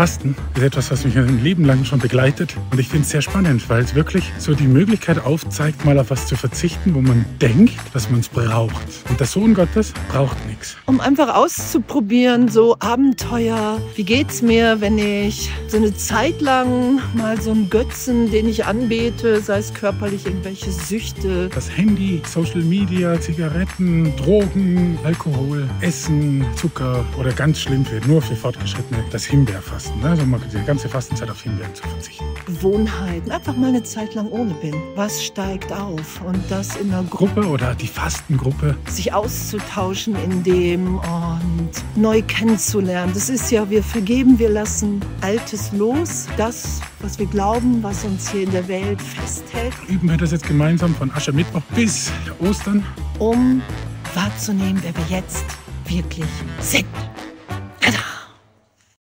Fasten ist etwas, was mich ein Leben lang schon begleitet und ich finde es sehr spannend, weil es wirklich so die Möglichkeit aufzeigt, mal auf was zu verzichten, wo man denkt, dass man es braucht. Und der Sohn Gottes braucht nichts. Um einfach auszuprobieren, so Abenteuer, wie geht's mir, wenn ich so eine Zeit lang mal so einen Götzen, den ich anbete, sei es körperlich irgendwelche Süchte. Das Handy, Social Media, Zigaretten, Drogen, Alkohol, Essen, Zucker oder ganz schlimm für nur für Fortgeschrittene das Himbeerfasten. Fasten, ne? also mal die ganze Fastenzeit auf Himbeeren zu verzichten. Gewohnheiten, einfach mal eine Zeit lang ohne bin. Was steigt auf? Und das in einer Gruppe oder die Fastengruppe. Sich auszutauschen in dem und neu kennenzulernen. Das ist ja, wir vergeben, wir lassen Altes los. Das, was wir glauben, was uns hier in der Welt festhält. Üben wir das jetzt gemeinsam von Aschermittwoch bis Ostern. Um wahrzunehmen, wer wir jetzt wirklich sind.